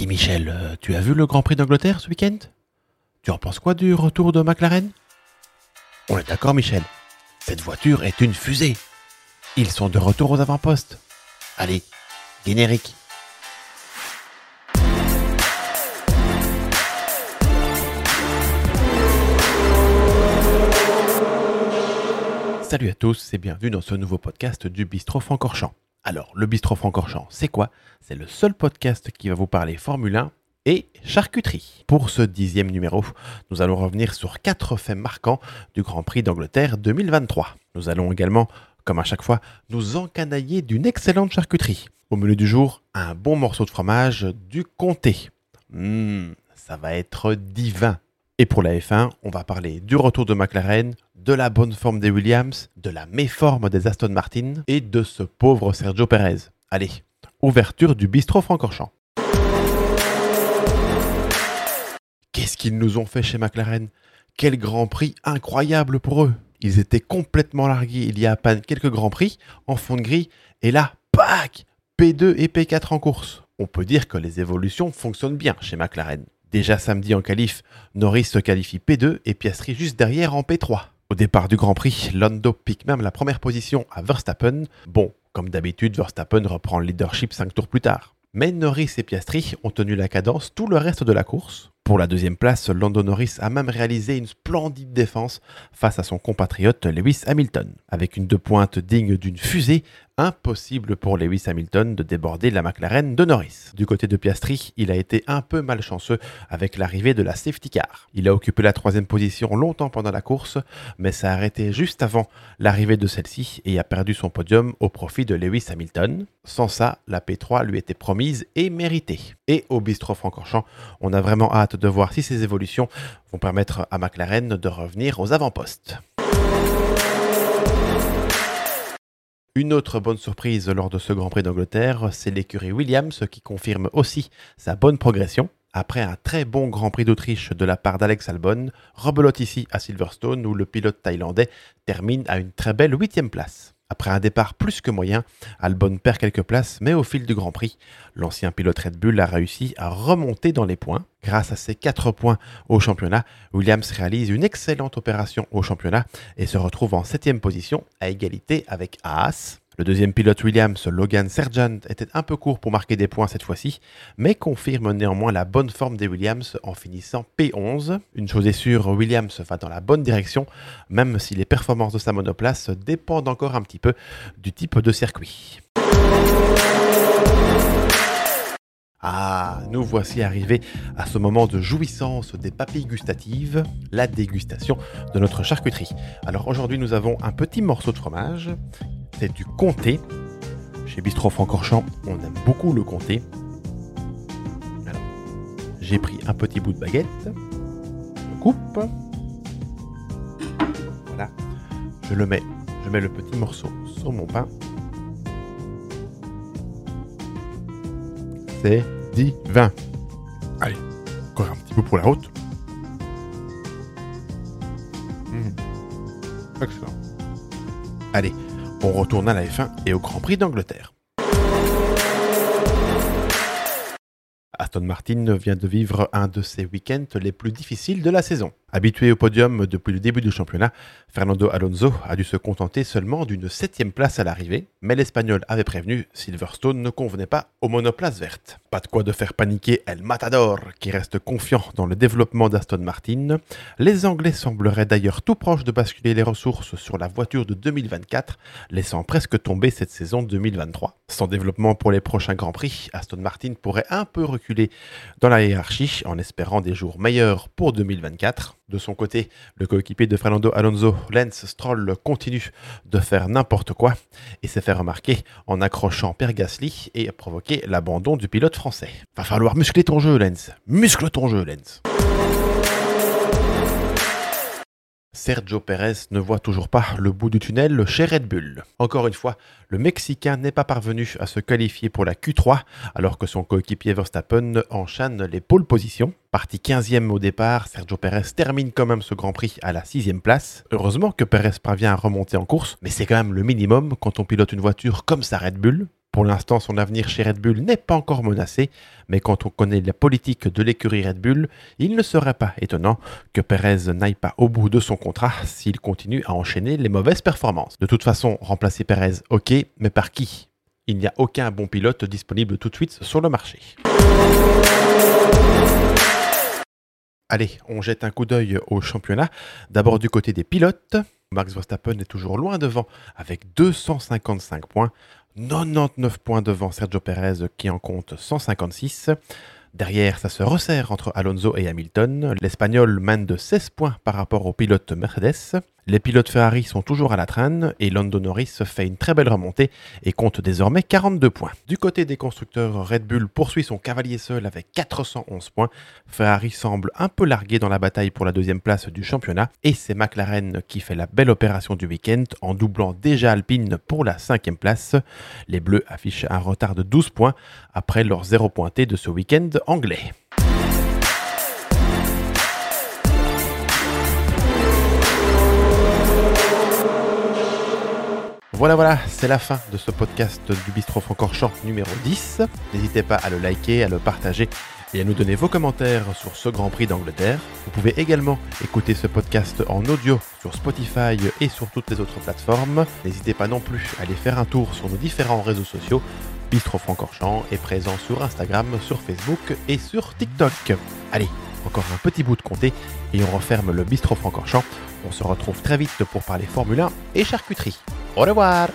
Dis Michel, euh, tu as vu le Grand Prix d'Angleterre ce week-end? Tu en penses quoi du retour de McLaren? On est d'accord Michel, cette voiture est une fusée. Ils sont de retour aux avant-postes. Allez, générique. Salut à tous et bienvenue dans ce nouveau podcast du Bistro Francorchamps. Alors, le Bistro Francorchamps, c'est quoi? C'est le seul podcast qui va vous parler Formule 1 et charcuterie. Pour ce dixième numéro, nous allons revenir sur quatre faits marquants du Grand Prix d'Angleterre 2023. Nous allons également, comme à chaque fois, nous encanailler d'une excellente charcuterie. Au menu du jour, un bon morceau de fromage du comté. Mmh, ça va être divin. Et pour la F1, on va parler du retour de McLaren, de la bonne forme des Williams, de la méforme des Aston Martin et de ce pauvre Sergio Perez. Allez, ouverture du bistrot Francorchamps. Qu'est-ce qu'ils nous ont fait chez McLaren? Quel grand prix incroyable pour eux Ils étaient complètement largués il y a à peine quelques grands prix en fond de grille et là, pac P2 et P4 en course. On peut dire que les évolutions fonctionnent bien chez McLaren. Déjà samedi en qualif, Norris se qualifie P2 et Piastri juste derrière en P3. Au départ du Grand Prix, Lando pique même la première position à Verstappen. Bon, comme d'habitude, Verstappen reprend le leadership 5 tours plus tard. Mais Norris et Piastri ont tenu la cadence tout le reste de la course. Pour la deuxième place, Lando Norris a même réalisé une splendide défense face à son compatriote Lewis Hamilton. Avec une deux pointes digne d'une fusée, impossible pour Lewis Hamilton de déborder la McLaren de Norris. Du côté de Piastri, il a été un peu malchanceux avec l'arrivée de la safety car. Il a occupé la troisième position longtemps pendant la course, mais s'est arrêté juste avant l'arrivée de celle-ci et a perdu son podium au profit de Lewis Hamilton. Sans ça, la P3 lui était promise et méritée. Et au Bistro Francorchamps, on a vraiment hâte de voir si ces évolutions vont permettre à McLaren de revenir aux avant-postes. Une autre bonne surprise lors de ce Grand Prix d'Angleterre, c'est l'écurie Williams qui confirme aussi sa bonne progression. Après un très bon Grand Prix d'Autriche de la part d'Alex Albon, rebelote ici à Silverstone où le pilote thaïlandais termine à une très belle huitième place. Après un départ plus que moyen, Albon perd quelques places, mais au fil du Grand Prix, l'ancien pilote Red Bull a réussi à remonter dans les points. Grâce à ses 4 points au championnat, Williams réalise une excellente opération au championnat et se retrouve en 7 position à égalité avec Haas. Le deuxième pilote Williams, Logan Sergeant, était un peu court pour marquer des points cette fois-ci, mais confirme néanmoins la bonne forme des Williams en finissant P11. Une chose est sûre, Williams va dans la bonne direction, même si les performances de sa monoplace dépendent encore un petit peu du type de circuit. Ah, nous voici arrivés à ce moment de jouissance des papilles gustatives, la dégustation de notre charcuterie. Alors aujourd'hui nous avons un petit morceau de fromage c'est du comté. Chez Bistro Francorchamps, on aime beaucoup le comté. J'ai pris un petit bout de baguette. Je coupe. Voilà. Je le mets. Je mets le petit morceau sur mon pain. C'est divin. Allez, encore un petit peu pour la route. Mmh. Excellent. Allez, on retourne à la F1 et au Grand Prix d'Angleterre. Aston Martin vient de vivre un de ses week-ends les plus difficiles de la saison. Habitué au podium depuis le début du championnat, Fernando Alonso a dû se contenter seulement d'une septième place à l'arrivée, mais l'Espagnol avait prévenu, Silverstone ne convenait pas aux monoplaces vertes. Pas de quoi de faire paniquer El Matador, qui reste confiant dans le développement d'Aston Martin. Les Anglais sembleraient d'ailleurs tout proches de basculer les ressources sur la voiture de 2024, laissant presque tomber cette saison 2023. Sans développement pour les prochains Grands Prix, Aston Martin pourrait un peu reculer dans la hiérarchie en espérant des jours meilleurs pour 2024. De son côté, le coéquipier de Fernando Alonso, Lance Stroll, continue de faire n'importe quoi et s'est fait remarquer en accrochant Per Gasly et provoquer l'abandon du pilote français. Va falloir muscler ton jeu, Lance. Muscle ton jeu, Lance. Sergio Pérez ne voit toujours pas le bout du tunnel chez Red Bull. Encore une fois, le Mexicain n'est pas parvenu à se qualifier pour la Q3 alors que son coéquipier Verstappen enchaîne les pôles positions. Parti 15e au départ, Sergio Pérez termine quand même ce Grand Prix à la 6e place. Heureusement que Pérez parvient à remonter en course, mais c'est quand même le minimum quand on pilote une voiture comme sa Red Bull. Pour l'instant, son avenir chez Red Bull n'est pas encore menacé, mais quand on connaît la politique de l'écurie Red Bull, il ne serait pas étonnant que Perez n'aille pas au bout de son contrat s'il continue à enchaîner les mauvaises performances. De toute façon, remplacer Perez, ok, mais par qui? Il n'y a aucun bon pilote disponible tout de suite sur le marché. Allez, on jette un coup d'œil au championnat. D'abord du côté des pilotes. Max Verstappen est toujours loin devant avec 255 points. 99 points devant Sergio Perez qui en compte 156. Derrière, ça se resserre entre Alonso et Hamilton. L'Espagnol mène de 16 points par rapport au pilote Mercedes. Les pilotes Ferrari sont toujours à la traîne et Lando Norris fait une très belle remontée et compte désormais 42 points. Du côté des constructeurs, Red Bull poursuit son cavalier seul avec 411 points. Ferrari semble un peu largué dans la bataille pour la deuxième place du championnat et c'est McLaren qui fait la belle opération du week-end en doublant déjà Alpine pour la cinquième place. Les Bleus affichent un retard de 12 points après leur zéro pointé de ce week-end anglais. Voilà, voilà, c'est la fin de ce podcast du Bistro Francorchamps numéro 10. N'hésitez pas à le liker, à le partager et à nous donner vos commentaires sur ce Grand Prix d'Angleterre. Vous pouvez également écouter ce podcast en audio sur Spotify et sur toutes les autres plateformes. N'hésitez pas non plus à aller faire un tour sur nos différents réseaux sociaux. Bistro Francorchamps est présent sur Instagram, sur Facebook et sur TikTok. Allez, encore un petit bout de comté et on referme le Bistro Francorchamps. On se retrouve très vite pour parler Formule 1 et charcuterie. Au revoir